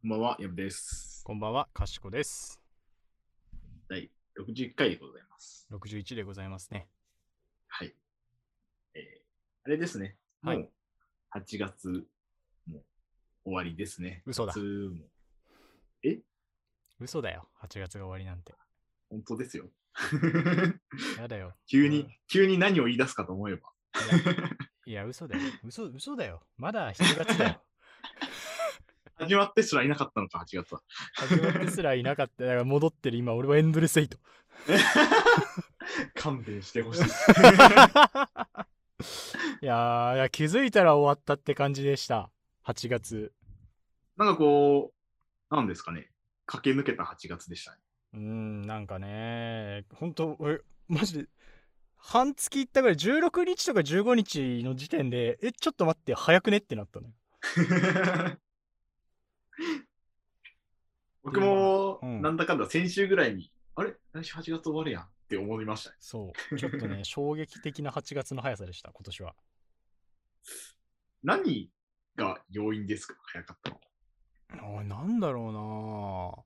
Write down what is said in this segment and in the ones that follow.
こんばんは、やぶです。こんばんは、かしこです。第61回でございます。61でございますね。はい。えー、あれですね。もはいう8月も終わりですね。嘘だ夏も嘘だよ、8月が終わりなんて。本当ですよ。やだよ。急にうん、急に何を言い出すかと思えば。いや、嘘だよ。嘘、嘘だよ。まだ7月だよ。始まってすらいなかったのか、8月は。始まってすらいなかった。だから戻ってる今、俺はエンドレスエイト。勘弁してほしい。いやーいや、気づいたら終わったって感じでした。8月。なんかこう、なんですかね。駆け抜けた8月でしたね。うーん、なんかね、ほんと、俺、マジで、半月いったぐらい、16日とか15日の時点で、え、ちょっと待って、早くねってなったのよ。僕も、うんなんだかんだ先週ぐらいに、あれ？来週8月終わるやんって思いましたね。そう。ちょっとね、衝撃的な8月の速さでした、今年は。何が要因ですか？早かったの。おい、なんだろ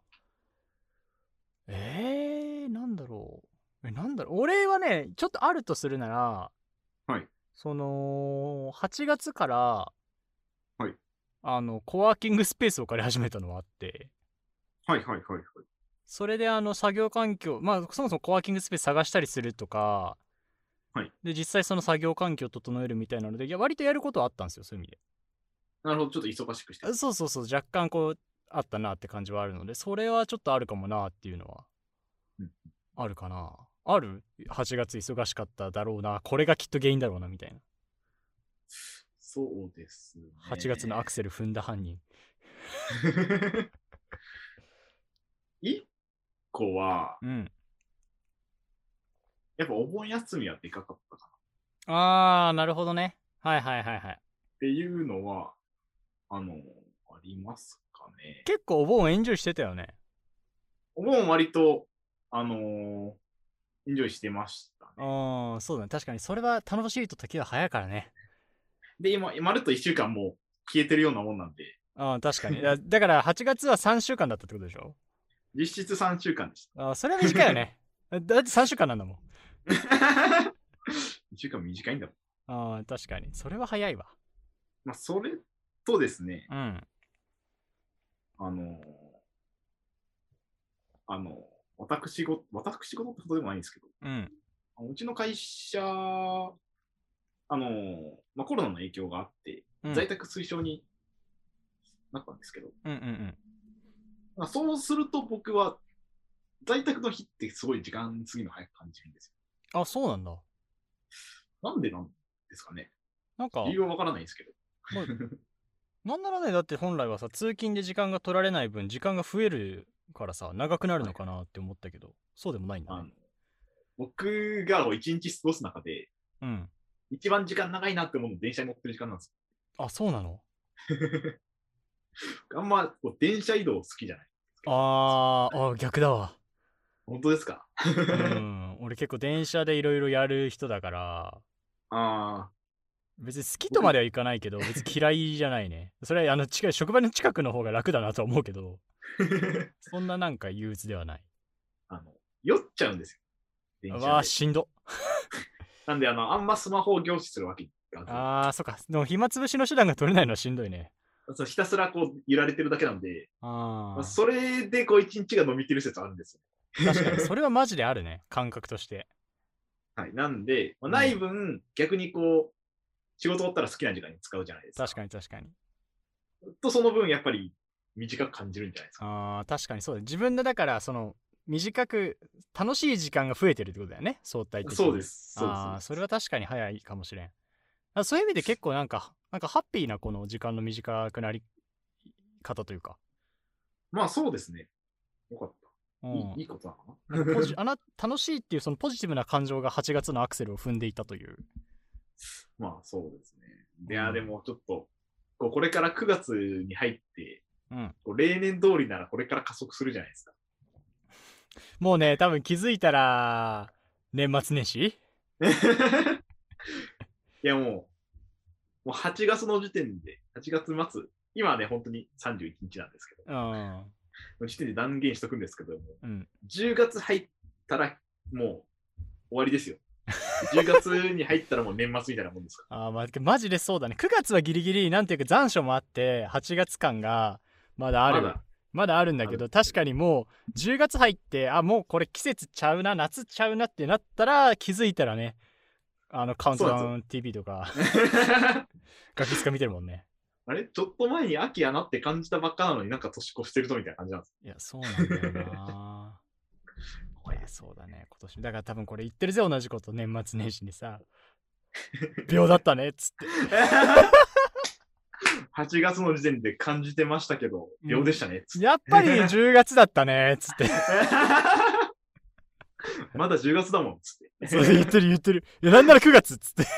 うなえー、なんだろう。え、なんだろう。俺はね、ちょっとあるとするなら、はい。その、8月から、はい。あの、コワーキングスペースを借り始めたのはあって、はいはいはいはい。それであの、作業環境、まあ、そもそもコワーキングスペース探したりするとか、はい。で、実際その作業環境を整えるみたいなので、いや、割とやることはあったんですよ、そういう意味で。なるほど、ちょっと忙しくして。そうそうそう若干こうあったなって感じはあるのでそれはちょっとあるかもなっていうのはうんあるかなある ?8 月忙しかっただろうなこれがきっと原因だろうなみたいなそうですね。8月のアクセル踏んだ犯人 一個は、うんやっぱお盆休みはでかかったかな。あーなるほどねはいはいはいはいっていうのは、あの、ありますかね。結構お盆エンジョイしてたよねお盆割と、あのーエンジョイしてましたね。うんそうだね確かにそれは楽しいと時は早いからねで、今、まるっと1週間もう消えてるようなもんなんで、うん確かに。だだから8月は3週間だったってことでしょ？実質3週間でした。あーそれは短いよね。だって3週間なんだもん。1週間短いんだもん。あー確かに。それは早いわ。まあ、それとですね、うん。あのーあの、私ご、私事ってことでもないんですけど、うん。うちの会社、あのーまあ、コロナの影響があって、うん在宅推奨になったんですけど、うんうんうんまあ、そうすると僕は、在宅の日ってすごい時間過ぎの早く感じるんですあ、そうなんだ。よ。なんでなんですかねなんか理、由はわからないですけど。まあ なんならね、だって本来はさ、通勤で時間が取られない分、時間が増えるからさ、長くなるのかなって思ったけど、そうでもないんだね。僕が一日過ごす中で、うん。一番時間長いなって思うの電車に乗ってる時間なんですあ、そうなの？よ。あんまこう電車移動好きじゃない。あー、あ、逆だわ。本当ですか？うん。俺結構電車でいろいろやる人だから、あ別に好きとまではいかないけど、別に嫌いじゃないね。それは、あの、近い、職場の近くの方が楽だなとは思うけど、ー そんななんか憂鬱ではない。あの、酔っちゃうんですよ。電車わあ、でしんど。なんで、あの、あんまスマホを凝視するわけあー、そっか。でも暇つぶしの手段が取れないのはしんどいね。そうひたすらこう揺られてるだけなんで、あまあー。それでこう一日が伸びてる説あるんですよ。確かにそれはマジであるね 感覚としてはい。なんで、まあ、うんない分、逆にこう、仕事終わったら好きな時間に使うじゃないですか。確かに確かにと、その分、やっぱり短く感じるんじゃないですか。あー確かにそうだ自分でだからその短く楽しい時間が増えてるってことだよね相対的にそうです。そうああです。それは確かに早いかもしれんあそういう意味で結構なんかなんかハッピーなこの時間の短くなり方というか、まあ、そうですね。よかった。うんいいことなのかなあな楽しいっていうそのポジティブな感情が8月のアクセルを踏んでいたというなまあ、そうですね。いや、うんでもちょっと、こうこれから9月に入って、うん例年通りならこれから加速するじゃないですか。もうね多分気づいたら年末年始？いやもう、もう8月の時点で、8月末今はね、本当に31日なんですけど、うん。この時点で断言しとくんですけども、うん。10月入ったらもう終わりですよ。10月に入ったらもう年末みたいなもんですか あーまあ、マジでそうだね。9月はギリギリ、なんていうか残暑もあって、8月間がまだあら。る。ままだあるんだけど確かにもう10月入ってあもうこれ季節ちゃうな夏ちゃうなってなったら気づいたらねあのカウントダウン TV とかだ。ガキスカ見てるもんね。あれ？ちょっと前に秋やなって感じたばっかなのになんか年越してるとみたいな感じなんです。いやそうなんだよな。いやそうだね今年。だから多分これ言ってるぜ同じこと年末年始にさ。秒だったねっつって 8月の時点で感じてましたけど、秒でしたね。やっぱり10月だったねっつって まだ10月だもん。つって。そう言ってる言ってるいやなんなら9月っつって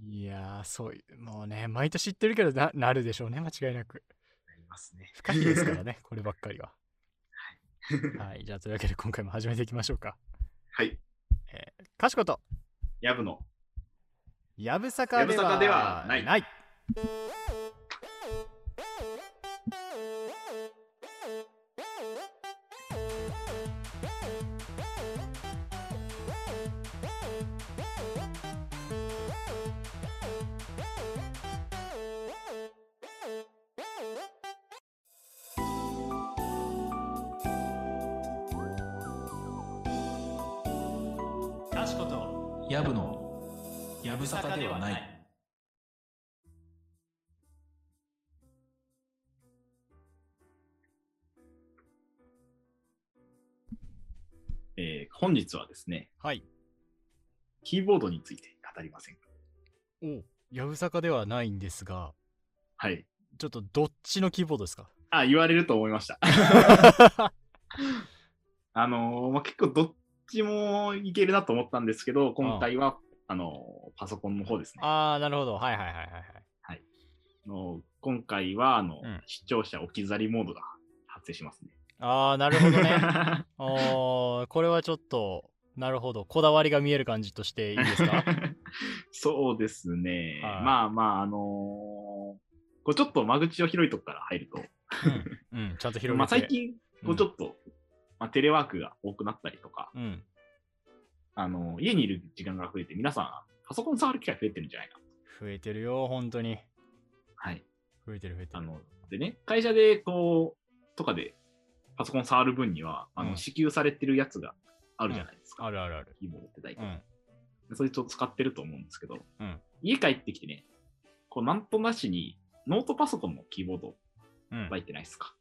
いやーそういうもうね毎年言ってるけどななるでしょうね間違いなくなりますね。不可避ですからね こればっかりははいじゃあというわけで今回も始めていきましょうかはい。かしことやぶの。やぶさかではない。やぶさかではないえー本日はですね、はいキーボードについて語りませんか？おやぶさかではないんですがはい。ちょっとどっちのキーボードですか？あ、言われると思いました。あのーまあ、結構どっちもいけるなと思ったんですけど、今回は、あのーパソコンの方ですね。ああなるほど。はいはいはいはいはい。あの今回は、あの、うん。視聴者置き去りモードが発生しますね。ああなるほどね。あーこれはちょっとなるほど。こだわりが見える感じとしていいですか？そうですね。はい。まあまあ、あのーこうちょっと間口を広いとこから入ると、うん、うん、ちゃんと広げて。まあ、最近、こうちょっと、まあ、テレワークが多くなったりとか、うんあの家にいる時間が増えて、皆さん、パソコン触る機会増えてるんじゃないかな。増えてるよ本当にはい。増えてる増えてるあの、でね、会社で、こう、とかで、パソコン触る分には、あの、うん支給されてるやつがあるじゃないですか。あるあるあるキーボードって大体。うんそいつを使ってると思うんですけど、うん家帰ってきてね、こう、なんとなしに、ノートパソコンのキーボードうん入ってないですか？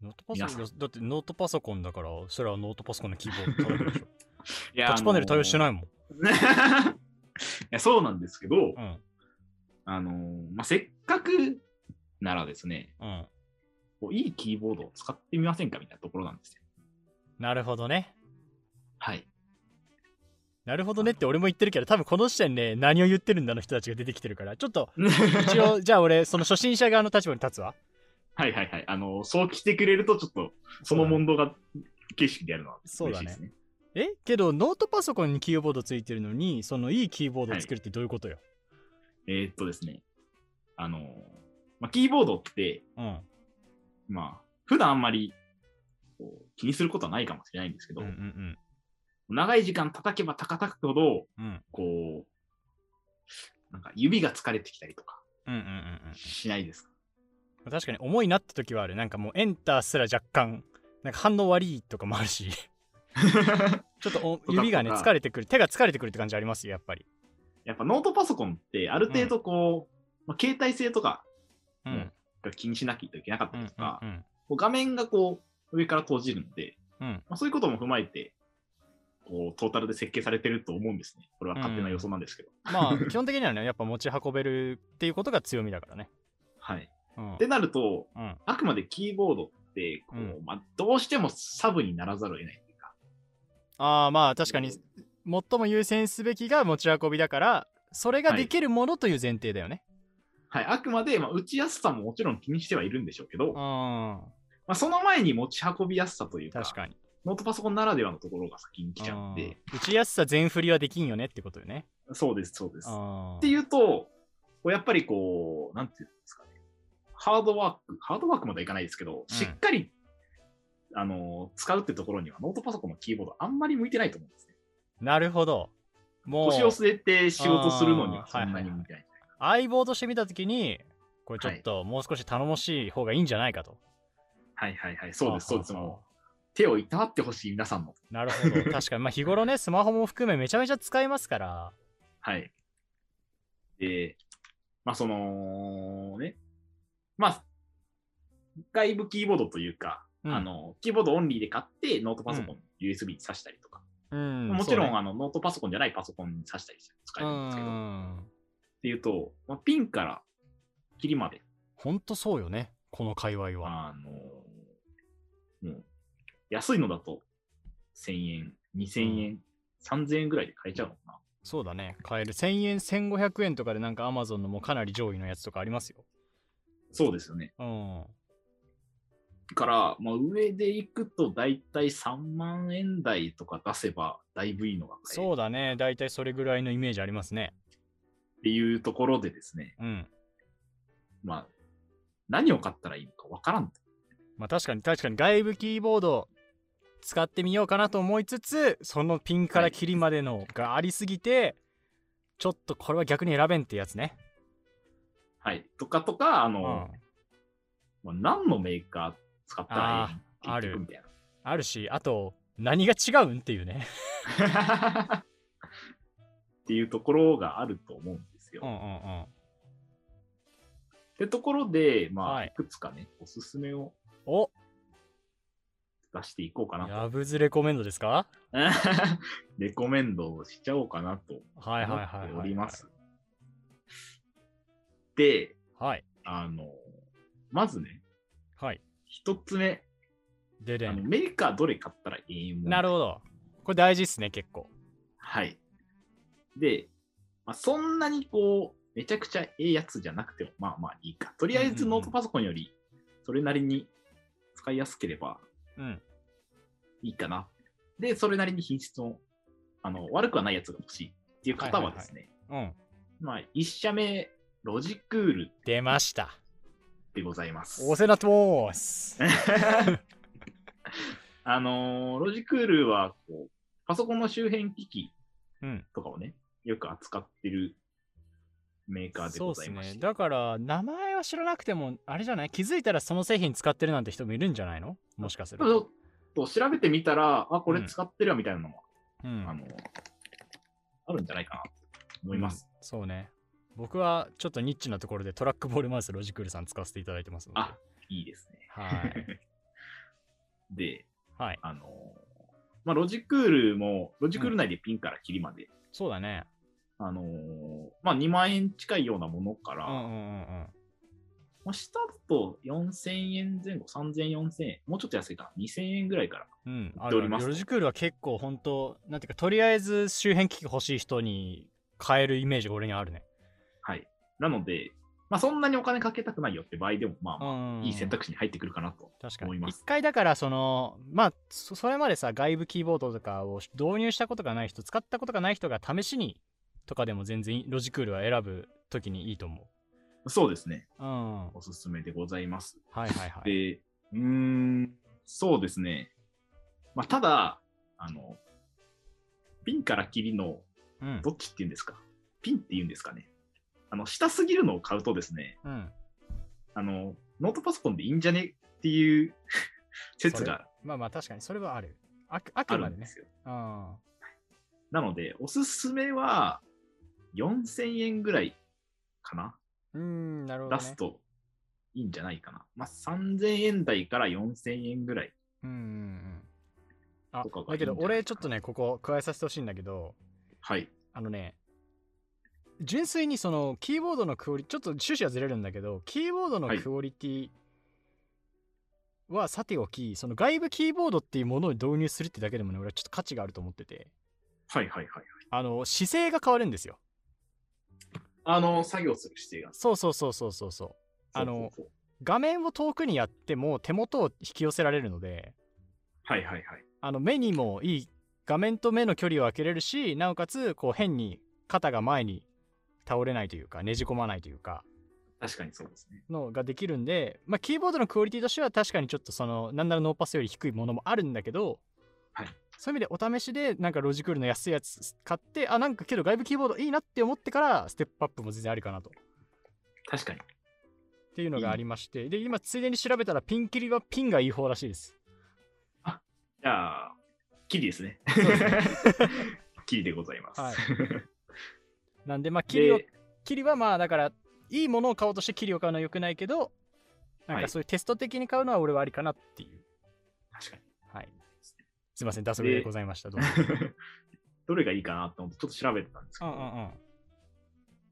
ノートパソコンだってノートパソコンだからそれはノートパソコンのキーボード叩くでしょ いやタッチパネル対応してないもん いやそうなんですけど、うんあのーまあ、せっかくならですね、うんこういいキーボードを使ってみませんかみたいなところなんですよ。なるほどねはい。なるほどねって 俺も言ってるけど多分この時点で何を言ってるんだの人たちが出てきてるからちょっと 一応じゃあ俺その初心者側の立場に立つわはいはいはい。あのーそう来てくれると、ちょっと、その問答が形式でやるのは嬉しいですね。え？けどノートパソコンにキーボードついてるのにそのいいキーボードを作るってどういうことよ、えーっとですね、あのーまあ、キーボードって、うん。まあ、普段あんまりこう気にすることはないかもしれないんですけど、うんうん長い時間叩けば叩くほど、うん。うんこう、なんか指が疲れてきたりとかうんうんうんうん。しないですか？確かに重いなって時はある。なんかもうエンターすら若干なんか反応悪いとかもあるしちょっと 指がね疲れてくる。手が疲れてくるって感じありますよやっぱり。やっぱノートパソコンってある程度こう、まあ、携帯性とかうん。うんが気にしなきゃいけなかったうんりとか、画面がこう上から閉じるので、うん。まあ、そういうことも踏まえて、こうトータルで設計されてると思うんですね。これは勝手な予想なんですけど。まあ基本的にはねやっぱ持ち運べるっていうことが強みだからね。はい。うん。ってなると、うん。あくまでキーボードってこう、うん。まあ、どうしてもサブにならざるを得ないああまあ確かに最も優先すべきが持ち運びだからそれができるものという前提だよね、はい、あくまで、まあ、打ちやすさももちろん気にしてはいるんでしょうけど、まうん。あ、その前に持ち運びやすさというか、確かに。ノートパソコンならではのところが先に来ちゃうん。で、打ちやすさ全振りはできんよねってことよね。そうです、そうです。あっていうと、やっぱりこう、なんていうんですかね、ハードワーク、ハードワークまではいかないですけど、しっかり、あの、使うってところにはノートパソコンのキーボードあんまり向いてないと思うんですね。なるほど。もう腰を据えて仕事するのにはそんなに向いてない。相棒として見たときに、これちょっともう少し頼もしい方がいいんじゃないかと。はいはいはい、そうです、そうです。もう手をいたわってほしい皆さんの。なるほど。確かに、まあ日頃ね、スマホも含めめちゃめちゃ使いますから。はい。で、まあその、ね、まあ、外部キーボードというか、うんあの、キーボードオンリーで買ってノートパソコン USB に挿したりとか、うん、もちろん、あのノートパソコンじゃないパソコンに挿したりして使えるんですけど、っうん。ていうと、まあ、ピンから切りまで、ほんとそうよね。この界隈は。あの、もう、安いのだと1000円、2000円、3000円ぐらいで買えちゃうのかな。そうだね。買える。1000円、1500円とかでなんか Amazon のもうかなり上位のやつとかありますよ。そうですよね。うん。だから、まあ、上で行くと大体3万円台とか出せばだいぶいいのがそうだね。だいたいそれぐらいのイメージありますね。っていうところでですね、うん。まあ、何を買ったらいいのかわからんと。まあ確かに確かに外部キーボード使ってみようかなと思いつつ、そのピンから切りまでのがありすぎて、ちょっとこれは逆に選べんってやつね。はい。とかとか、あの、うん。まあ、何のメーカー使ったらいいある結局みたいあるし、あと、何が違うんっていうね。な。っていうところがあると思うんですよ。うんうんうん。ってところで、まあ、はいいくつかね、おすすめをお出していこうかなと。ヤブズレコメンドですか？レコメンドをしちゃおうかなとはい思はいはいはい、っております。で、はい。あの、まずね、はい。一つ目、ででん。あのメーカーどれ買ったらいいもんなるほど。これ大事っすね、結構。はい。で、まあ、そんなにこう、めちゃくちゃええやつじゃなくても、まあまあいいか。とりあえずノートパソコンより、それなりに使いやすければうん。いいかな。で、それなりに品質も、あの、悪くはないやつが欲しいっていう方はですね、うん。まあ、一社目、ロジクール出ました。でございます。お世話になってます。あのーロジクールはこう、パソコンの周辺機器うん。とかをね、よく扱ってるメーカーで。ございまして。だから、名前は知らなくても、あれじゃない？気づいたらその製品使ってるなんて人もいるんじゃないの？もしかすると。と調べてみたら、あ、これ使ってるわみたいなのも、うん。あの、あるんじゃないかなと思います。うんそうね。僕はちょっとニッチなところでトラックボールマウスロジクールさん使わせていただいてますので。あ、いいですね。はい。で、はい。あの、まあ、ロジクールも、ロジクール内でピンからキリまで、そうだね。あのまあ、2万円近いようなものから、うんうんうんうん。まあ、下だと4000円前後、3000、4000円、もうちょっと安いかな、2000円ぐらいから。うん、あっておりますロジクールは結構本当なんていうかとりあえず周辺機器欲しい人に買えるイメージが俺にあるね。はい。なので、まあ、そんなにお金かけたくないよって場合でも、まあまうんあ、いい選択肢に入ってくるかなと。思います一。回だからそのまあそそれまでさ外部キーボードとかを導入したことがない人使ったことがない人が試しにとかでも全然ロジクールは選ぶときにいいと思そうですね。う。うん。はいおすすめでございます。はいはい。で、うーん、そうですね。まあ、ただ、あの、ピンからキリの、うん。どっちっていうんですか？ピンって言うんですかね。あの、下すぎるのを買うとですね、うん。あの、ノートパソコンでいいんじゃねっていう 説がまあまあ確かにそれはある。あくあくまでねです。よ。うん。なので、おすすめは、4000円ぐらいかな、うん、なるほど、ね。出すといいんじゃないかな。まあ、3000円台から4000円ぐらい。うんうんうん。あだけど俺ちょっとねここ加えさせてほしいんだけどはい。あのね純粋にそのキーボードのクオリちょっと趣旨はずれるんだけどキーボードのはいクオリティはさておき、その外部キーボードっていうものを導入するってだけでもね俺はちょっと価値があると思っててはいはいはい。あの姿勢が変わるんですよあの、作業する姿勢が。そうそうそうそうそうそうあのそうそうそう画面を遠くにやっても手元を引き寄せられるのではいはいはい。あの目にもいい画面と目の距離を空けれるしなおかつこう変に肩が前に倒れないというかねじ込まないというか確かにそうですね。のができるんで、まあ、キーボードのクオリティとしては確かにちょっとそのなんならノーパスより低いものもあるんだけど、はいそういう意味でお試しでなんかロジクールの安いやつ買ってあなんかけど外部キーボードいいなって思ってからステップアップも全然ありかなと確かに。っていうのがありましてで今ついでに調べたらピンキリはピンがいい方らしいですじゃあ、キリですね。キリでございます。はいなんでまあキリをで、キリはまあだからいいものを買おうとしてキリを買うのは良くないけどなんはい。かそういうテスト的に買うのは俺はありかなっていう。確かに。はい。すいません脱足でございました。どうも どれがいいかなと思ってちょっと調べてたんですけど、うんうんうん。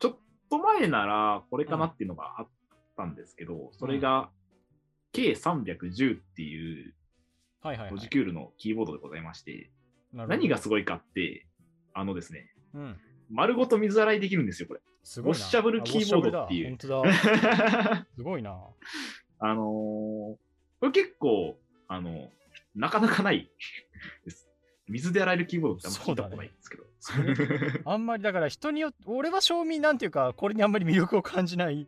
ちょっと前ならこれかなっていうのがあったんですけど、それが K310 っていうはいはい、はい、ロジクールのキーボードでございまして、なるほど。何がすごいかって、あのですね、うん丸ごと水洗いできるんですよ、これ。すごいな。ウォッシャブルキーボードっていう。本当だ。すごいな。あのーこれ結構、あの、なかなかない。です。水で洗えるキーボードってあんま聞いたことないんですけど。それ あんまりだから人によって俺は賞味なんていうかこれにあんまり魅力を感じない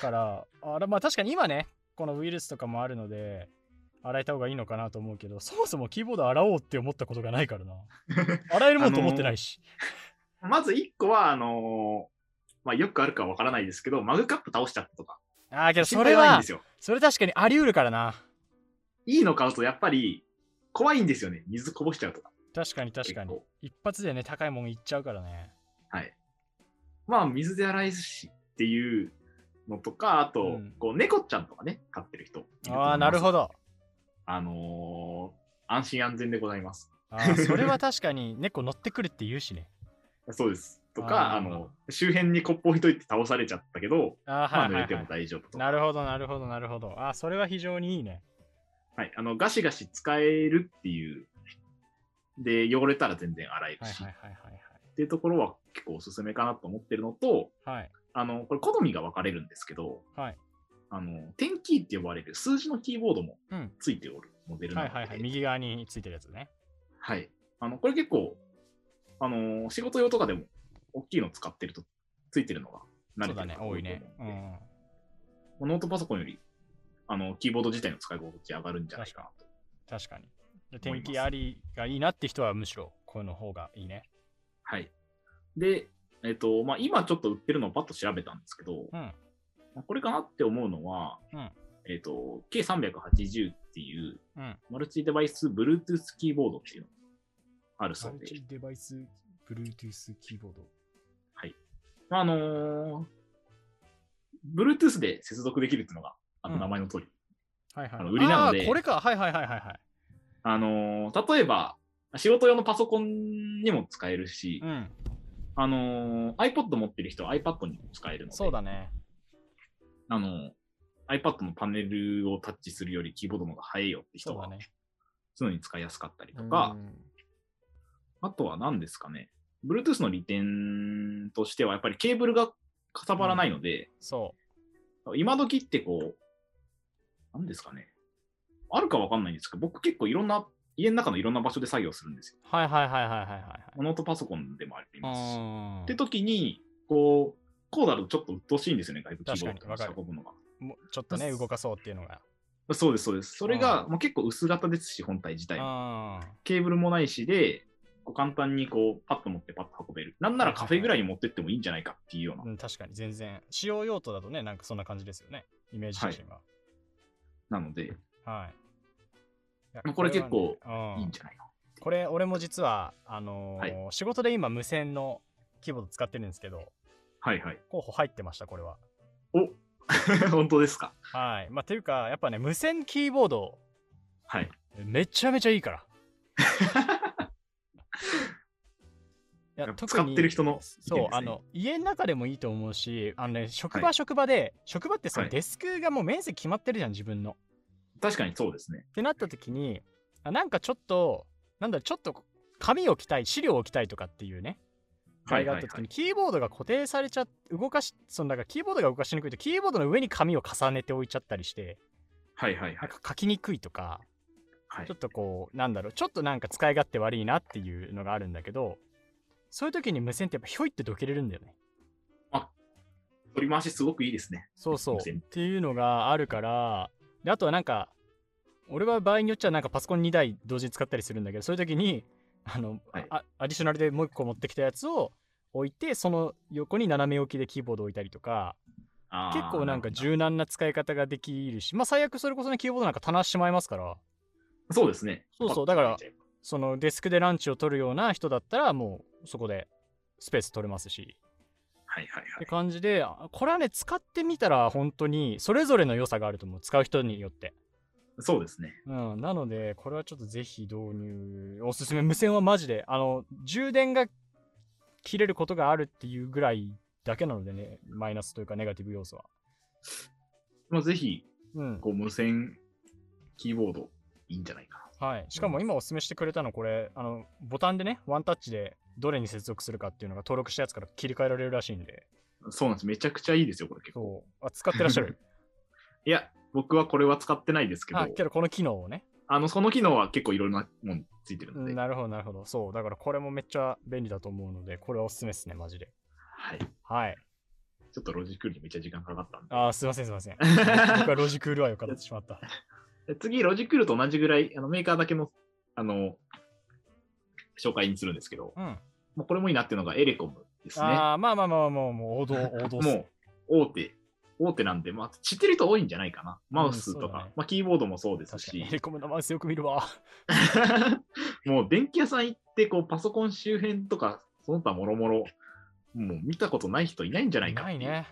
から。あらまあ確かに今ねこのウイルスとかもあるので洗えた方がいいのかなと思うけどそもそもキーボード洗おうって思ったことがないからな。洗えるもんと思ってないし、まず1個は、あのーまあ、よくあるかわからないですけど、マグカップ倒しちゃったとか。ああけどそ心れは。それ確かにあり得るからないいの買うとやっぱり怖いんですよね。水こぼしちゃうとか。確かに確かに一発でね高いもんいっちゃうからねはい。まあ、水で洗い寿司っていうのとか、あと、うんこう猫ちゃんとかね、飼ってる人。ああなるほどあのー安心安全でございます。あーそれは確かに猫乗ってくるって言うしねそうです。とか、あの、周辺にコップ置いといて倒されちゃったけど、あーまあ、はいはい、はい濡れても大丈夫とか。なるほどなるほどなるほどあーそれは非常にいいねはい。あの、ガシガシ使えるっていう。で、汚れたら全然洗えるし、はいはいはいはいっていうところは結構おすすめかなと思ってるのと、はいあの、これ好みが分かれるんですけど、はいあの、点キーって呼ばれる数字のキーボードもうんついておるモデルなので、はいはいはい右側についてるやつねはい。あの、これ結構、あの、仕事用とかでも大きいの使ってるとついてるのが慣れてるね多いね。思うん。ノートパソコンより、あの、キーボード自体の使い心地上がるんじゃないかなと。確かに。で天気ありがいいなって人はむしろこの方がいいね。はい。で、えっ、と、まあ、今ちょっと売ってるのをパッと調べたんですけど、うん。まあこれかなって思うのは、うん。えっ、と、K380 っていううん。マルチデバイス Bluetooth キーボードっていうの。があるマそうで、ルチデバイス Bluetooth キーボード。まあ、あのー Bluetooth で接続できるっていうのが、あのうん。名前の通り。はいはい。あの売りなので。これか。はいはいはいはいはい。あのー例えば、仕事用のパソコンにも使えるし、うん。あのー iPod 持ってる人は iPad にも使えるので、そうだね。あの、iPad のパネルをタッチするよりキーボードの方が早いよって人は、そうだね。そういうのに使いやすかったりとか、うんあとは何ですかね、Bluetooth の利点としては、やっぱりケーブルがかさばらないので、そ今時ってこう、何ですかね、あるかわかんないんですけど、僕結構いろんな、家の中のいろんな場所で作業するんですよ。うはいはいはいはいはいはい。ノートパソコンでもあります。し。うん。って時に、こう、こうだとちょっと鬱陶しいんですよね、外部キーボードと運ぶのが。もうちょっとね動かそうっていうのが。そうです、そうです。それが、うん。もう結構薄型ですし、本体自体ケーブルもないしで、簡単にこうパッと持ってパッと運べる。なんならカフェぐらいに持ってってもいいんじゃないかっていうような。うん、確かに全然使用用途だとねなんかそんな感じですよねイメージ写真はなので、はい、いこれ結構はねうんいいんじゃないか。これ俺も実はあのーは仕事で今無線のキーボード使ってるんですけどはいはい。候補入ってましたこれはお 本当ですか？はいまあていうかやっぱね無線キーボードはい。めちゃめちゃいいから いや使ってる人のねそうあの家の中でもいいと思うしあのね職場はい。職場で、職場ってそのはい。デスクがもう面積決まってるじゃん自分の。確かにそうですね。ってなった時にあなんかちょっとなんだちょっと紙を置きたい資料を置きたいとかっていうね場合があった時に、キーボードが固定されちゃ動かしそのだからキーボードが動かしにくいとキーボードの上に紙を重ねて置いちゃったりしてはいはいはないん。か書きにくいとかはい。ちょっとこう、なんだろう、ちょっとなんか使い勝手悪いなっていうのがあるんだけど、そういう時に無線ってやっぱひょいってどけれるんだよね。取り回しすごくいいですね。そうそう。っていうのがあるから、であとはなんか、俺は場合によっちゃなんかパソコン2台同時に使ったりするんだけど、そういう時に、あの、はいあアディショナルでもう一個持ってきたやつを置いて、その横に斜め置きでキーボード置いたりとか、結構なんか柔軟な使い方ができるし、まあ最悪それこそね、キーボードなんか棚しまいますから、どそうですね。そうそうだからそのデスクでランチを取るような人だったら、もうそこでスペース取れますし、はいはいはい。って感じで、あこれはね、使ってみたら本当にそれぞれの良さがあると思う。使う人によって。そうですね。うん、なので、これはちょっとぜひ導入、おすすめ。無線はマジで、あの、充電が切れることがあるっていうぐらいだけなのでね、マイナスというかネガティブ要素は。まあ、ぜひ、うん。こう無線キーボードいいんじゃないかはい。しかも今おすすめしてくれたの、これ、あの、ボタンでね、ワンタッチでどれに接続するかっていうのが登録したやつから切り替えられるらしいんで、な。そうなんです。めちゃくちゃいいですよ、これ結構。あ、使ってらっしゃる？いや、僕はこれは使ってないですけど、あ、けどこの機能をね。あの、その機能は結構いろんなもんついてるので、うんなるほど、なるほど。そう。だからこれもめっちゃ便利だと思うので、これはおすすめですね、マジで。はい。はい。ちょっとロジックにめっちゃ時間かかったんで。あー、すいません、すいません。僕はロジクール愛を語ってしまった。で次、ロジクールと同じぐらい、あのメーカーだけの、あの、紹介にするんですけど、うん。もうこれもいいなっていうのがエレコムですね。ああ、まあまあまあまあ、もう王道、王道もうね。大手、大手なんで、まあ、知ってる人多いんじゃないかな。マウスとか、そうだねまあ、キーボードもそうです。しヘ、リコムのマウスよく見るわ。もう電気屋さん行って、こう、パソコン周辺とか、その他もろもろ、もう見たことない人いないんじゃないか。ないね。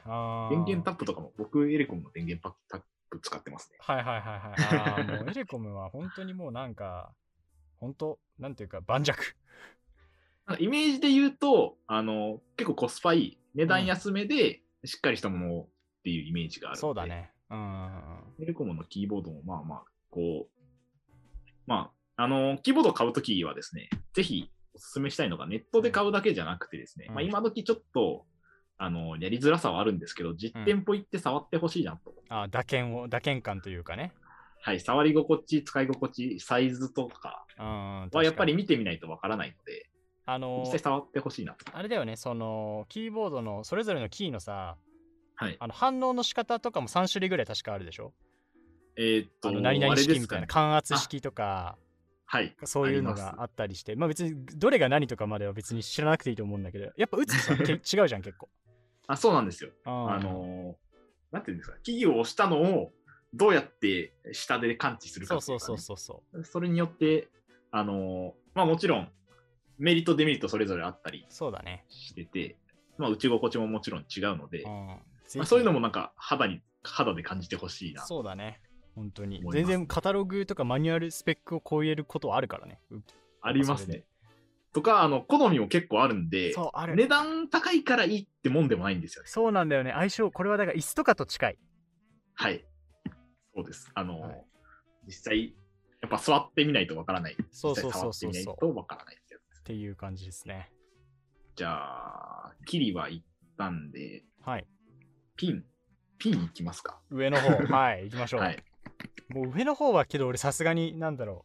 電源タップとかも、僕、エレコムの電源タップ使ってますね。はいはいはいはい。ああ、もうエレコムは本当にもうなんか、本当なんていうか、盤石。なんかイメージで言うと、あの、結構コスパいい、値段安めで、しっかりしたものっていうイメージがあるそうだ。ね。うん。エレコムのキーボードもまあまあ、こう、まあ、あの、キーボードを買うときはですね、ぜひお勧めしたいのがネットで買うだけじゃなくてですね、うんまあ今時ちょっと、あの、やりづらさはあるんですけど、実店舗行って触ってほしいなと。あー打鍵を、打鍵感というかね。はい、触り心地、使い心地、サイズとかうん。はやっぱり見てみないとわからないので、あの実際触ってほしいなと。あれだよね、その、キーボードのそれぞれのキーのさ、はい。あの反応の仕方とかも3種類ぐらい確かあるでしょ？えーっと、何々式みたいな、ね。感圧式とか、はい。そういうのがあったりして、まあ別にどれが何とかまでは別に知らなくていいと思うんだけど、やっぱ打つと 違うじゃん、結構。あ、そうなんですよ。ああのーなんていうんですか、企業を押したのをどうやって下で感知するかねそううそうそうそう。それによって、あのーまあもちろん、メリット、デメリットそれぞれあったりそうだね。してて、まあ打ち心地ももちろん違うので、うんまあ、そういうのももなんか肌に、肌で感じてほしいな。そうだね。本当に。全然カタログとかマニュアルスペックを超えることはあるからね。うありますね。とか、あの、好みも結構あるんで、る。値段高いからいいってもんでもないんですよね。そうなんだよね。相性、これはだから椅子とかと近い。はい。そうです。あのーはい実際、やっぱ座ってみないとわからない。そうそうそうそうそう。触ってみないとわからないっていう感じですね。じゃあ、キリは行ったんで、はい。ピン、ピン行きますか？上の方、はい、行きましょう。はい。もう上の方はけど俺さすがになんだろ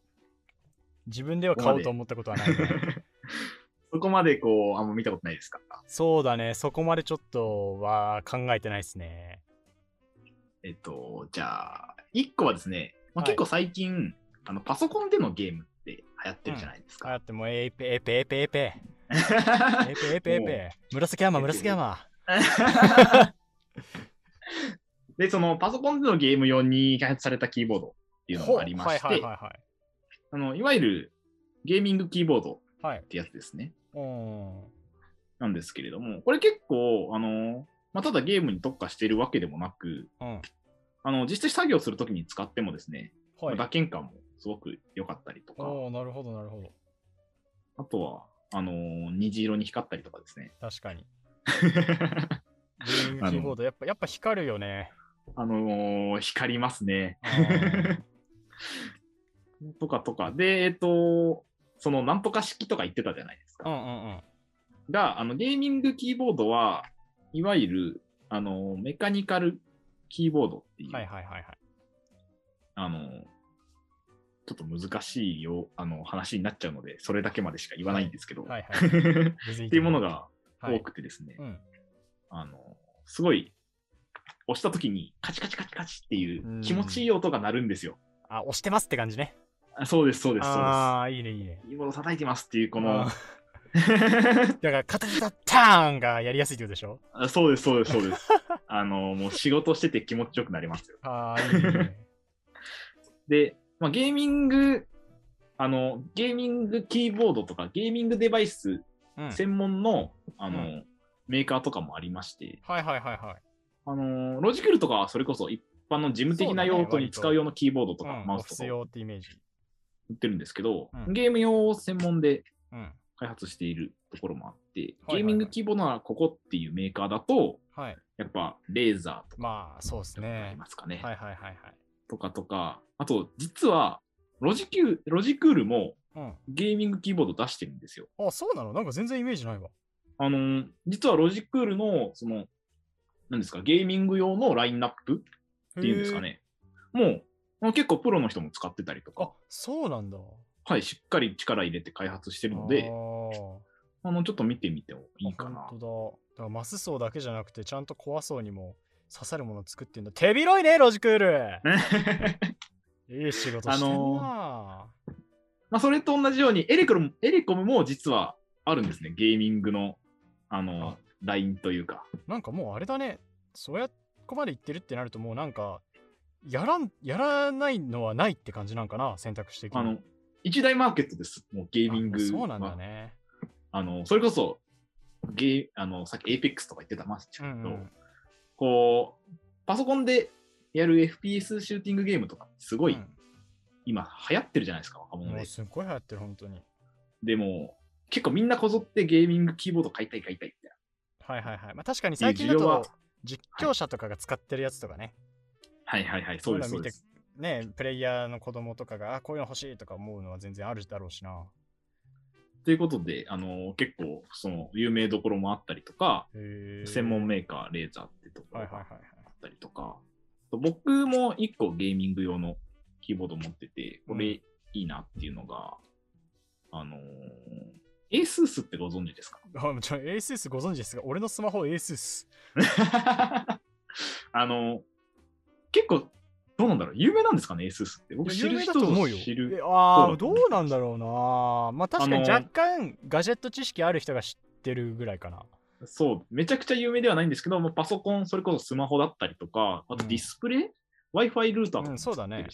う。自分では買おうと思ったことはないね。そこまでこう、あんま見たことないですか？そうだね。そこまでちょっとは考えてないですね。えっと、じゃあ、一個はですね、まあ、はい結構最近、あの、パソコンでのゲームっって流行ってるじゃないですか。うん、流行ってもうエイペエペエペエペ。エペエペ エペ。紫山紫山。で、そのパソコンでのゲーム用に開発されたキーボードっていうのがありまして、はい、あのいわゆるゲーミングキーボードってやつですね。はい、なんですけれども、これ結構、あのまあ、ただゲームに特化しているわけでもなく、うん、あの実際作業するときに使ってもですね、はい、まあ、打鍵感もすごく良かったりとか、おおなるほどなるほど。あとは、あのー虹色に光ったりとかですね。確かに。ゲーミングキーボード、やっぱ、やっぱ光るよね。あのー光りますね。とかとか。で、えっと、そのなんとか式とか言ってたじゃないですか。うんうんうん。が、あの、ゲーミングキーボードは、いわゆる、あの、メカニカルキーボードっていう、はいはいはいはい。あの、ちょっと難しいよあの話になっちゃうので、それだけまでしか言わないんですけど、はいはい。っていうものがはい多くてですね、うん。あの、すごい、押した時にカチカチカチカチっていううん気持ちいい音が鳴るんですよ。あ、押してますって感じね。あそうです、そうです、そうああ、いいね、いいねで。す。キーボード叩いてますっていう、このあ、だから、カタカタターンがやりやすいってことでしょ？あそうです、そうです、そうです。あの、もう仕事してて気持ちよくなりますよ。ああ、いいね。で、まあ、ゲーミング、あの、ゲーミングキーボードとか、ゲーミングデバイスうん。専門の、あの、うんメーカーとかもありまして、はいはいはいはい。あの、ロジクールとかはそれこそ一般の事務的な用途に使う用のキーボードとか、うん、マウスとか用ってイメージ。売ってるんですけど、うんゲーム用を専門でうん。開発しているところもあって、ゲーミングキーボードならここっていうメーカーだと、はい。やっぱレーザーとかまあ、そうですありね。ますかね。はいはいはいはい。とかとか、あと実はロジキューロジクールもうん。ゲーミングキーボード出してるんですよ。あ、そうなの？なんか全然イメージないわ。あのー実はロジクールの、その、何ですか、ゲーミング用のラインナップっていうんですかね。もう、もう結構プロの人も使ってたりとへー。あか、、そうなんだ。はい、しっかり力入れて開発してるので、ああの、ちょっと見てみてもーいいかなあ。本当だ。だからマス層だけじゃなくて、ちゃんとコア層にも刺さるもの作ってんだ。手広いね、ロジクール。いい仕事してんな。あまあ、それと同じようにエレコム、エレコムも実はあるんですね。ゲーミングの、あのあ、ラインというか。なんかもうあれだね。そうやっこまで言ってるってなると、もうなんか、やらん、やらないのはないって感じなんかな、選択肢的に。あの、一大マーケットです。もうゲーミングは。あそうなんだね。あの、それこそ、ゲー、あの、さっき Apex とか言ってたましたけど、うんうん。こう、パソコンでやる FPS シューティングゲームとか、すごい、うん今流行ってるじゃないですか、若者で。すっごい流行ってる、本当に。でも、結構みんなこぞってゲーミングキーボード買いたい買いたいみたいはいはいはい。まあ確かに最近だと、実況者とかが使ってるやつとかね。な。はいはいはい、そうです、そいうの見てそううです。ね、プレイヤーの子供とかが、あ、こういうの欲しいとか思うのは全然あるだろうしな。ということで、あの、結構、その、有名どころもあったりとか、専門メーカー、レーザーってところがはいはいはいはい。僕も一個ゲーミング用のキーボード持ってて、これいいなっていうのが、あのー、ASUS ってご存知ですか？あ、もちろん ASUS ご存知ですが、俺のスマホ ASUS。あの、結構、どうなんだろう？有名なんですかね ?ASUS って。僕知る人有名だと思うよ。知るえ。ああ、どうなんだろうな。まあ確かに若干ガジェット知識ある人が知ってるぐらいかな。そう、めちゃくちゃ有名ではないんですけど、もうパソコン、それこそスマホだったりとか、あとディスプレイ、?Wi-Fi ルーターもうんそうだね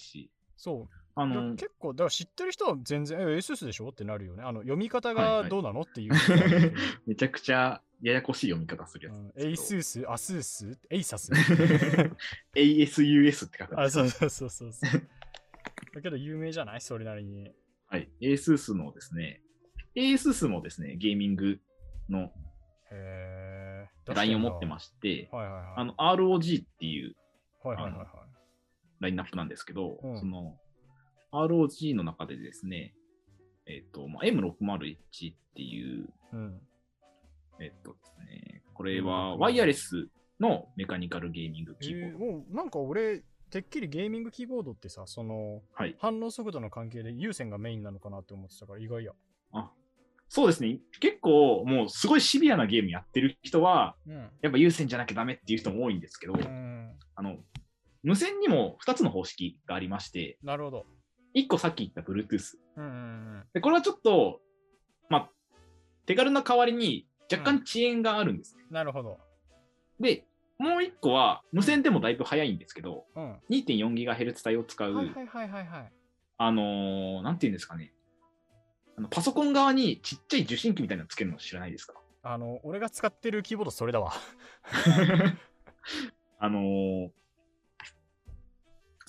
そう。あの、結構、だから知ってる人は全然、え、ASUS でしょ？ってなるよね。あの、読み方がどうなの？っていう。めちゃくちゃややこしい読み方するやつうんなんですけど。ASUS、ASUS、ASUS。ASUS って書くんあ、そうそうそうそう。だけど有名じゃない？それなりに。はい。ASUS のですね、ASUS もですね、ゲーミングの。ラインを持ってす。まして、はいはいはい。あの、ROG っていうはいはいはいはい。ラインナップなんですけど、うんその ROG の中でですね、えっ、と、まあ、M601 っていう、うん。えっ、とですね、これはうんワイヤレスのメカニカルゲーミングえキーボード。ーもうなんか俺、てっきりゲーミングキーボードってさ、そのはい。反応速度の関係で有線がメインなのかなって思ってたから意外や。あ、そうですね。結構もうすごいシビアなゲームやってる人は、うん。やっぱ有線じゃなきゃダメっていう人も多いんですけど、うん。あの、無線にも2つの方式がありまして、なるほど。1個さっき言った Bluetooth。うんうんうん。で、これはちょっと、まあ、手軽な代わりに若干遅延があるんですね。なるほど。で、もう1個は無線でもだいぶ早いんですけど、うん。は 2.4GHz 帯を使う、いはいはいはいはい。あのーなんていうんですかね。あのパソコン側にちっちゃい受信機みたいなのつけるの知らないですか？あの、俺が使ってるキーボードそれだわ。あのー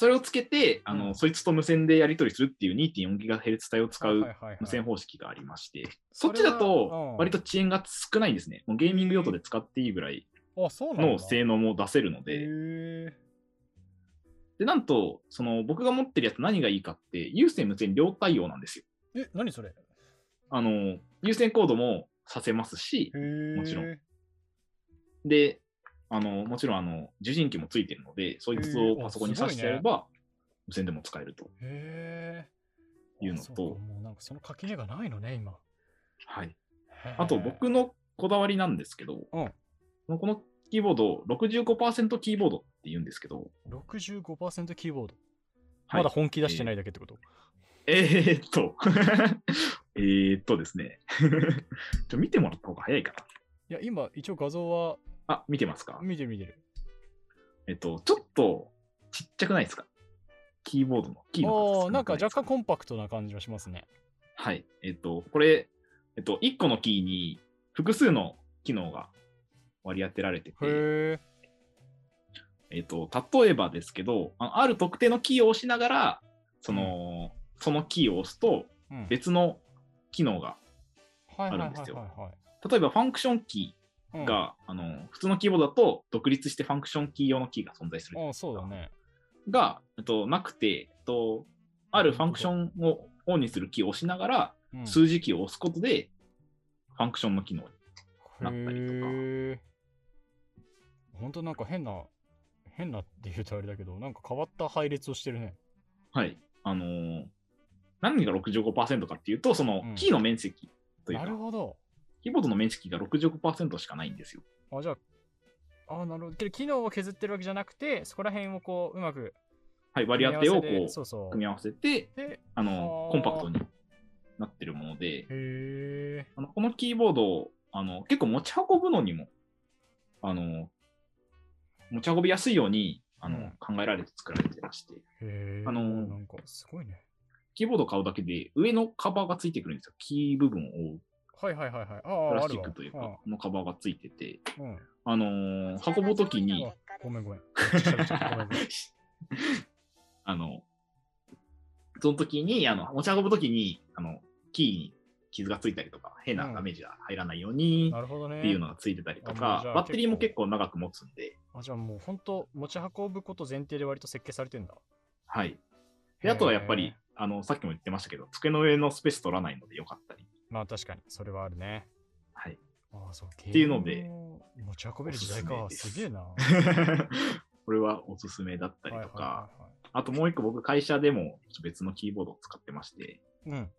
それをつけて、あのうんそいつと無線でやり取りするっていう 2.4GHz 帯を使はいうはいはいはい無線方式がありまして、それはそっちだとうん割と遅延が少ないんですね。もうゲーミング用途で使っていいぐらい。の性能も出せるのへで、ーで、なんと、その僕が持ってるやつ何がいいかって、有線無線両対応なんですよ。え、何それ？あの、有線コードもさせますし、ももちろん。で、あの、もちろんあの、受信機もついてるので、そいつをパソコンに挿してやれば、無線でも使えると。へえ。いうのと、もうなんかその垣根がないのね、今。はい。あと、僕のこだわりなんですけど、うんこのキーボード、65%キーボードって言うんですけど、65%キーボード。はいまだ本気出してないだけってこと、えー、っと、えーっとですね、ちょ見てもらった方が早いかいや、今、一応画像はな。あ、見てますか？見てる見てる。えっと、ちょっとちっちゃくないですか？キーボードのキーの数ああ、なんか若干コンパクトな感じがしますね。はい。えっと、これ、えっと、1個のキーに複数の機能が割り当てられてて、へえ。えっと、例えばですけど、あある特定のキーを押しながら、その、そのキーを押すとうん、別の機能が、あるんですよ例えばファンクションキーが、うん、あの、普通のキーボードだと独立してファンクションキー用のキーが存在する。ああ、そうだね。が、えっと、なくて、えっと、あるファンクションをオンにするキーを押しながら、うん数字キーを押すことで、ファンクションの機能になったりとかへえ。ほんとなんか変な、変なって言うとあれだけど、なんか変わった配列をしてるね。はい。あのー何が65%かっていうと、そのうんキーの面積というなか、るほど。キーボードの面積が65%しかないんですよ。あ、じゃあ、あなるほど。けど機能を削ってるわけじゃなくて、そこら辺をこう、うまくはい、割り当てをこ組み合わせでうそうそう。組み合わせて、で、あのはあコンパクトになってるもので、へえ。あのこのキーボードあの、結構持ち運ぶのにも、あの持ち運びやすいようにあの、うん考えられて作られてまして、へえ。あのーなんかすごいね。キーボード買うだけで上のカバーがついてくるんですよ。キー部分を覆うはいはいはいはい。あプあ、ラス。チックというか、このカバーがついてて、うん。うんあのー運ぶときに、あごめんごめん。あの、その時に、あの、持ち運ぶときに、あの、キーに傷がついたりとか、変なダメージが入らないようになるほどね。っていうのがついてたりとかうじゃ、あバッテリーも結構長く持つんで、あ、じゃあもう本当持ち運ぶこと前提で割と設計されてんだ。はい。で、あとはやっぱり、あの、さっきも言ってましたけど、机の上のスペース取らないのでよかったり、まあ確かに、それはあるね。はい。ああ、そう。っていうので持ち運べる時代か。おすげえな。これはおすすめだったりとか、はいはあともう一個僕会社でも別のキーボードを使ってまして、いはいはい。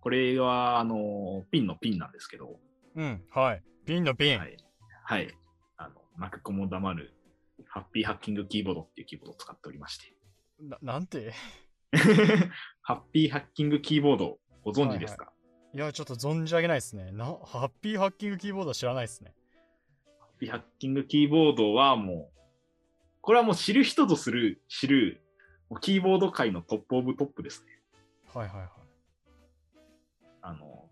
これは、あの、ピンのピンなんですけど、うん。うん。はい。ピンのピン。はい。はい。あの、泣く子も黙る、Happy Hacking Keyboard っていうキーボードを使っておりまして。ななんて？ Happy Hacking Keyboard、ご存知ですか、いや、ちょっと存じ上げないですね。な Happy Hacking Keyboard は知らないですね。 Happy Hacking Keyboard はもう、これはもう知る人ぞする、知る、キーボード界の top of top ですね。はいはいあの、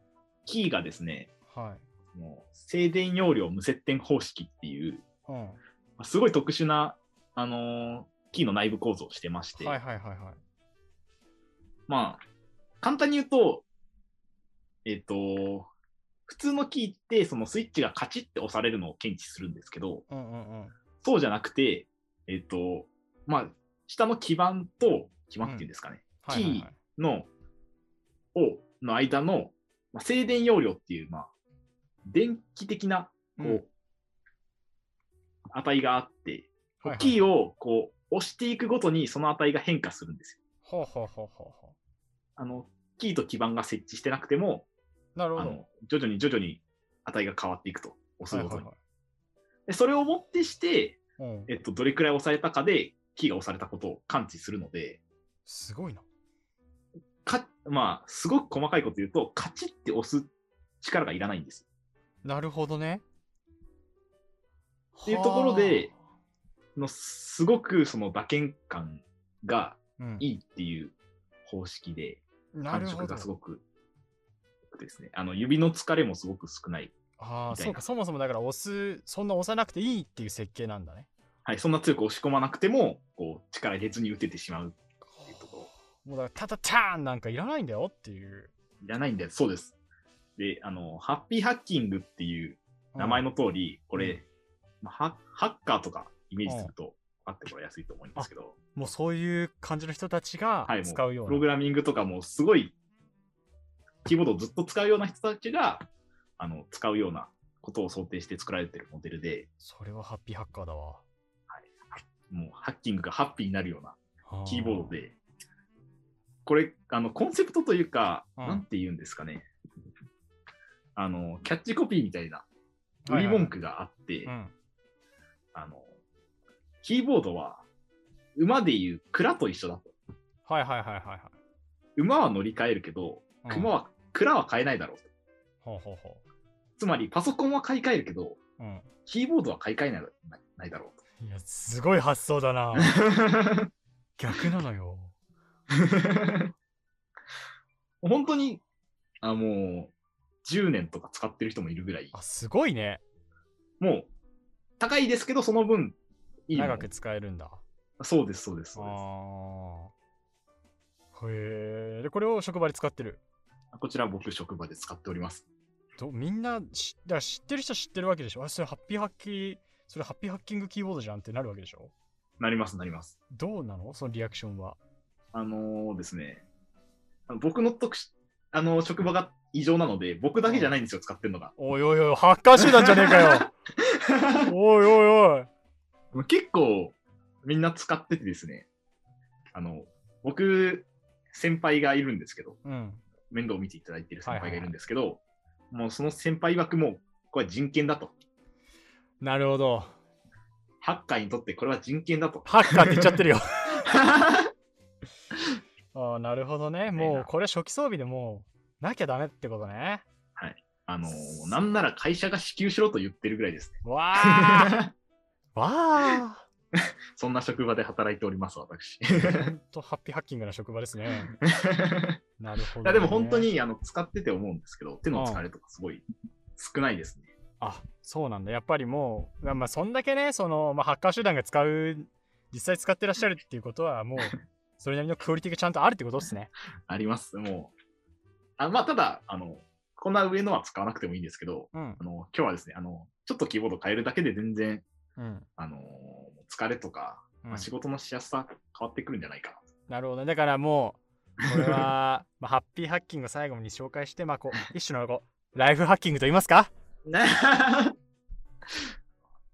キーがですね、はい。はい。もう静電容量無接点方式っていう、うん。まあすごい特殊な、あのーキーの内部構造をしてまして、はいはいはいはい。まあ、簡単に言うと、えっ、と、普通のキーって、そのスイッチがカチッて押されるのを検知するんですけど、うんうんうん。そうじゃなくて、えっ、と、まあ、下の基板と、基板っていうんですかね、はいはいはい。キーの、を、の間の、まあ、静電容量っていう、まあ、電気的な、こう、うん。値があって、はいはい。キーをこう押していくごとにその値が変化するんですよ。ほうほうほうほうほあの、キーと基板が設置してなくても、う。なるほど。あの徐々に徐々に値が変わっていくと、押すごとに。はいはいはいでそれをもってして、うんえっと、どれくらい押されたかで、キーが押されたことを感知するので、すごいな。かまあ、すごく細かいこと言うと、カチッて押す力がいらないんです。なるほどね。っていうところでのすごくその打鍵感がいいっていう方式で、感触がすごくですね。あの指の疲れもすごく少ない。ああ、みたいなそうか、そもそもだから押す、そんな押さなくていいっていう設計なんだね。はい、そんな強く押し込まなくても、こう力入れずに打ててしまうっていうところ。もうだから、タタターンなんかいらないんだよっていう。いらないんだよ。そうです。で、あの、ハッピーハッキングっていう名前の。の通り、これ、うんまあハ、ハッカーとかイメージすると、あってもらいやすいと思うんですけど、もうそういう感じの人たちが使うような。プログラミングとかもすごい、キーボードをずっと使うような人たちが、あの、使うようなことを想定して作られてるモデルで、それはハッピーハッカーだわ。もうハッキングがハッピーになるようなキーボードで、これ、あの、コンセプトというか、うんなんて言うんですかね。あの、キャッチコピーみたいな、売りはいはい文句があって、うん。あの、キーボードは、馬でいう蔵と一緒だと。はいはいはいはいはい。馬は乗り換えるけど、うん熊は、蔵は買えないだろうと。ほうほうほつまり、パソコンは買い替えるけど、う。うん。キーボードは買い替えないないだろういや、すごい発想だな。と。逆なのよ。本当に、あもう、10年とか使ってる人もいるぐらい、あ、すごいね。もう、高いですけど、その分、いい長く使えるんだ。そうです、そうです、そうです。ああ。へえ。で、これを職場で使ってる？こちら僕、職場で使っております。どみんなしだ知ってる人は知ってるわけでしょ？あそれハッピーハッキーそれハッピーハッキングキーボードじゃんってなるわけでしょ？なります、なります。どうなの？そのリアクションはあのーですね、あの僕の特殊あの職場が異常なので、僕だけじゃないんですよ、使ってるのが。おいおいおいハッカー集団じゃねえかよ おいおいおい結構、みんな使っててですね、あの、僕、先輩がいるんですけど、うん。面倒を見ていただいている先輩がいるんですけど、もうその先輩曰くもう、これは人権だと。なるほど。ハッカーにとってこれは人権だと。ハッカーって言っちゃってるよ。ああなるほどね。もうこれ初期装備でもうなきゃダメってことね。あのーなんなら会社が支給しろと言ってるぐらいですね。わあ わあそんな職場で働いております、私。いほんとハッピーハッキングな職場ですね なるほど、ね、やでも本当にあの使ってて思うんですけど、手の疲れとかすごい少ないですね。あそうなんだやっぱりもうまあそんだけねその、まあ、ハッカー集団が使う実際使ってらっしゃるっていうことはもう それなりのクオリティがちゃんとあるってことですねあります。もう。あまあ、ただ、あの、こんな上のは使わなくてもいいんですけど、うんあの今日はですね、あの、ちょっとキーボード変えるだけで全然、うん、あの疲れとか、うんまあ、仕事のしやすさ変わってくるんじゃないかなるほどねだからもうこれは、まあ、ハッピーハッキングを最後に紹介してまあこう 一種のこうライフハッキングと言いますか？な。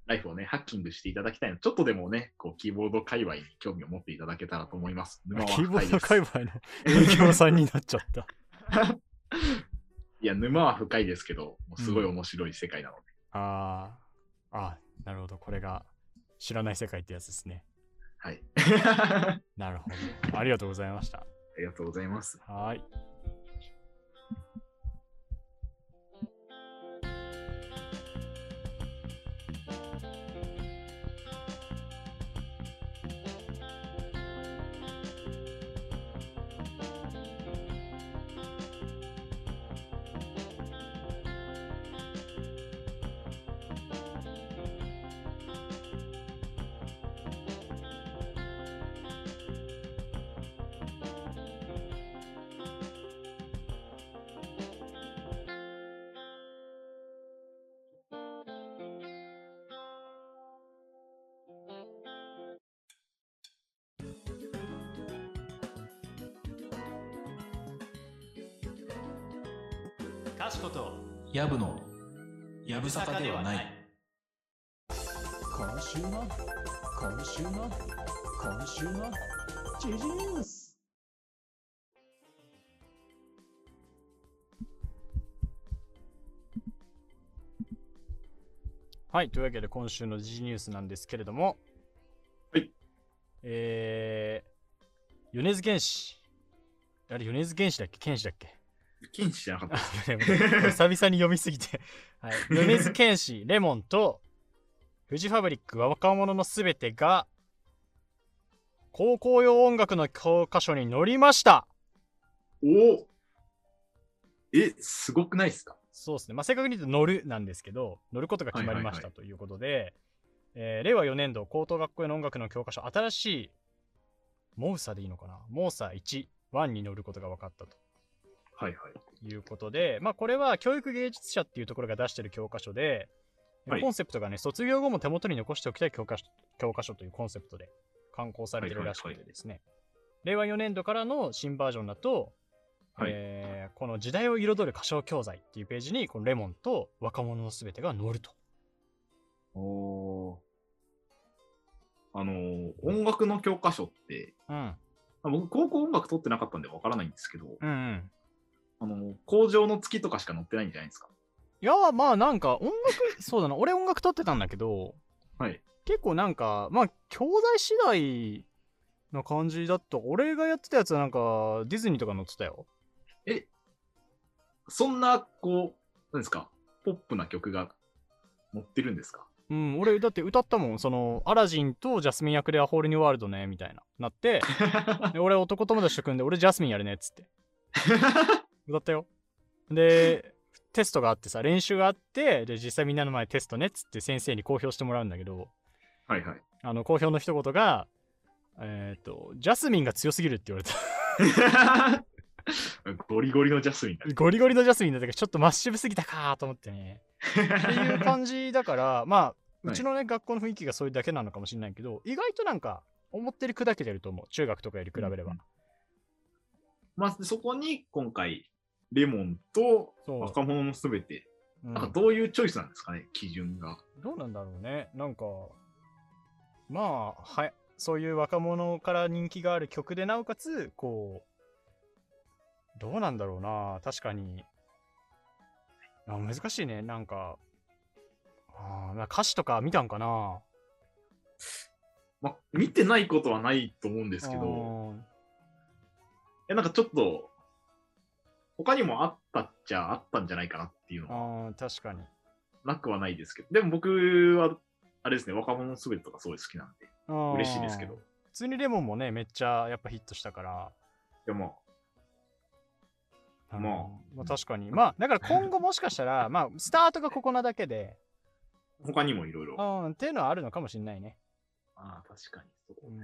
ライフをね、ハッキングしていただきたいのでちょっとでもね、こう、キーボード界隈に興味を持っていただけたらと思います。沼はキーボード。界隈の営業さんになっちゃったいや、沼は深いですけど、もうすごい面白い世界なので。あーあなるほどこれが知らない世界ってやつですねはい。あなるほどありがとうございましたりがとうございます。はーいしことやぶのやぶさかではない。今週の今週の今週のジジニュースはい、というわけで今週の G ニュースなんですけれども、はい。えー、米津玄師。あれ、米津玄師だっけ？剣士だっけ？禁止じゃなかったあ。久々に読みすぎて。はい。米津玄師、レモンと、フジファブリック若者のすべてが、高校用音楽の教科書に載りましたおおえ、すごくないですか？そうですね。まあ、正確に言うと乗るなんですけど、乗ることが決まりましたということで、えー令和4年度高等学校への音楽の教科書、新しいモーサでいいのかな？モーサ1、1に乗ることが分かったとはいはい。いうことで、まあ、これは教育芸術者っていうところが出してる教科書で、はいコンセプトがね、卒業後も手元に残しておきたい教科書教科書というコンセプトで刊行されてるらしくてですね、令和4年度からの新バージョンだと、はいえーこの時代を彩る歌唱教材っていうページにこのレモンと若者のすべてが載ると。おーあのー音楽の教科書って、うん。まあ僕、高校音楽取ってなかったんでわからないんですけど、うんうん。あの、工場の月とかしか載ってないんじゃないですか？いや、まあなんか音楽、そうだな、俺音楽撮ってたんだけど、はい。結構なんか、まあ、教材次第な感じだと、俺がやってたやつはなんか、ディズニーとか載ってたよ。え、そんな、こう、なんですか、ポップな曲が載ってるんですか？うん、俺だって歌ったもん、その、アラジンとジャスミン役ではホールニューワールドね、みたいな。なって、で俺男友達と組んで、俺ジャスミンやるね、っつって。歌ったよ。で、テストがあってさ、練習があって、で、実際みんなの前テストね、っつって先生に公表してもらうんだけど、はいはい。あの、公表の一言が、えっ、と、ジャスミンが強すぎるって言われた。ゴリゴリのジャスミンだね。ゴリゴリのジャスミンだったけど、ちょっとマッシブすぎたかと思ってね。っていう感じだから、まあ、うちのね、学校の雰囲気がそういうだけなのかもしれないけど、意外となんか、思ってる砕けてると思う。中学とかより比べれば。うんまあ、そこに今回、レモンと若者のすべて、うんなんかどういうチョイスなんですかね、基準が。どうなんだろうね。なんか、まあ、はい、そういう若者から人気がある曲で、なおかつ、こう、どうなんだろうな。確かに。あ難しいね。なんか、あーまあ歌詞とか見たんかな。まあ、見てないことはないと思うんですけど、うんえなんかちょっと、他にもあったっちゃあったんじゃないかなっていうのは確かに。なくはないですけど、でも僕は、あれですね、若者のすべてとかすごい好きなんで、嬉しいですけど。普通にレモンもね、めっちゃやっぱヒットしたから。でも、まあうんまあ確かに。まあ、だから今後もしかしたら、まあ、スタートがここなだけで、他にもいろいろ。うん、っていうのはあるのかもしれないね。ああ、確かに。そううん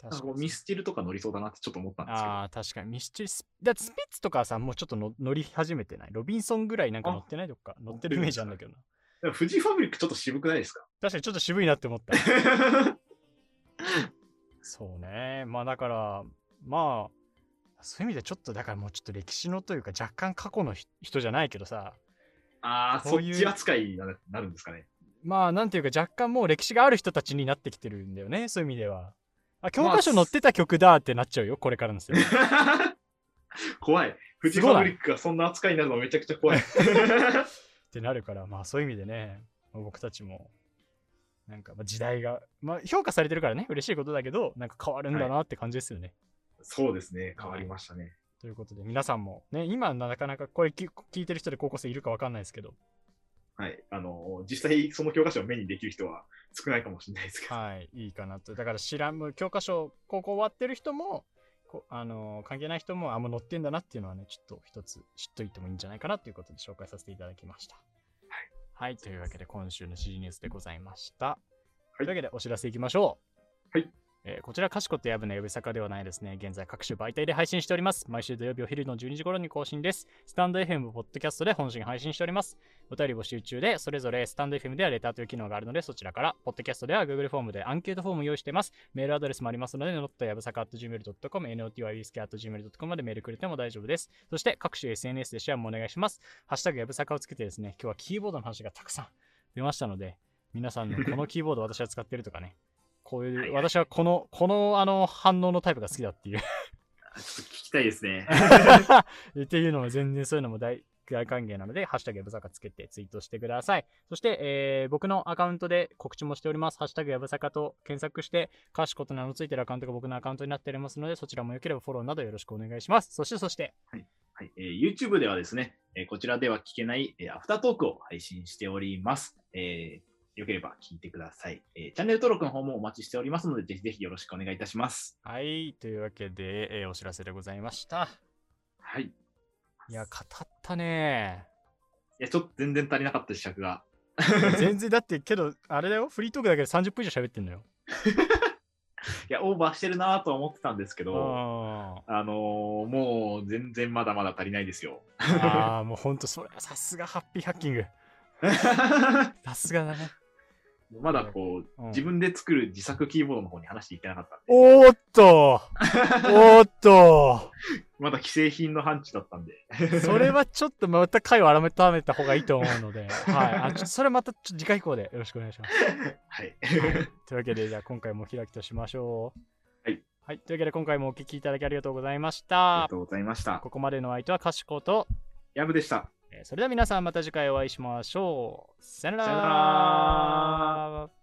確かに。ミスチルとか乗りそうだなってちょっと思ったんですけど。ああ、確かに。ミスチルス、だってスピッツとかはさ、もうちょっとの乗り始めてない？ロビンソンぐらいなんか乗ってない？とか、乗ってるイメージあるんだけどな。でもフジファブリックちょっと渋くないですか？確かにちょっと渋いなって思った。そうね。まあだから、まあ、そういう意味でちょっと、だからもうちょっと歴史のというか、若干過去のひ人じゃないけどさ、ああ、そうっち扱いになるんですかね。まあなんていうか若干もう歴史がある人たちになってきてるんだよね、そういう意味では。あ、教科書載ってた曲だってなっちゃうよ、これからのですよ。怖い。フジファブリックがそんな扱いになるのめちゃくちゃ怖い。ってなるから、まあそういう意味でね、まあ僕たちも、なんかまあ時代が、まあ評価されてるからね、嬉しいことだけど、なんか変わるんだなって感じですよね。そうですね、変わりましたね。ということで、皆さんもね、今なかなかこれ聞聞いてる人で高校生いるかわかんないですけど、はい。あの、実際その教科書を目にできる人は少ないかもしれないですけど。はい、いいかなと。だから知らん、教科書、高校終わってる人も、こあの関係ない人も、あ、もう載ってんだなっていうのはね、ちょっと一つ知っといてもいいんじゃないかなということで紹介させていただきました。はい。はい、というわけで今週の CG ニュースでございました。はいというわけでお知らせいきましょう。はい。えーこちら、かしことやぶの呼び坂ではないですね。現在各種媒体で配信しております。毎週土曜日お昼の12時頃に更新です。スタンド FM、ポッドキャストで本心配信しております。お便り募集中で、それぞれスタンド FM ではレターという機能があるので、そちらから、ポッドキャストでは Google フォームでアンケートフォームを用意しています。メールアドレスもありますので、not やぶさか .gmail.com、notysk.gmail.com までメールくれても大丈夫です。そして、各種 SNS でシェアもお願いします。ハッシュタグやぶさかをつけてですね、今日はキーボードの話がたくさん出ましたので、皆さんのこのキーボード私は使ってるとかね、こういう、はいはい私はこの、このあの反応のタイプが好きだっていうあ ちょっと聞きたいですね。っていうのも全然そういうのも大大歓迎なので、ハッシュタグやぶさかつけてツイートしてください。そして、えー僕のアカウントで告知もしております。ハッシュタグやぶさかと検索して、かしこと名のついてるアカウントが僕のアカウントになっておりますので、そちらもよければフォローなどよろしくお願いします。そして、そして、はいえー YouTube ではですね、えーこちらでは聞けない、えーアフタートークを配信しております。えーよければ聞いてください、えーチャンネル登録の方もお待ちしておりますので、ぜひぜひよろしくお願いいたします。はい、というわけで、えーお知らせでございました。はい。いいや、語ったねや、ちょっと全然足りなかった尺が。全然だって、けど、あれだよ、フリートークだけで30分以上喋ってんのよ。いや、オーバーしてるなとは思ってたんですけど、ああのーもう全然まだまだ足りないですよ。ーあー、もうほんと、それはさすがハッピーハッキング。さすがだね。まだこう、うん、自分で作る自作キーボードの方に話していってなかったんで。おーっと おーっとまだ既製品の範疇だったんで。それはちょっとまた回を改めた方がいいと思うので、はい。あそれまた次回以降でよろしくお願いします。はい、というわけで、じゃあ今回も開きとしましょう。はい。というわけで今回もお聴きいただきありがとうございました。ありがとうございました。ここまでの相手は賢と、やでした。それでは皆さんまた次回お会いしましょう。さよなら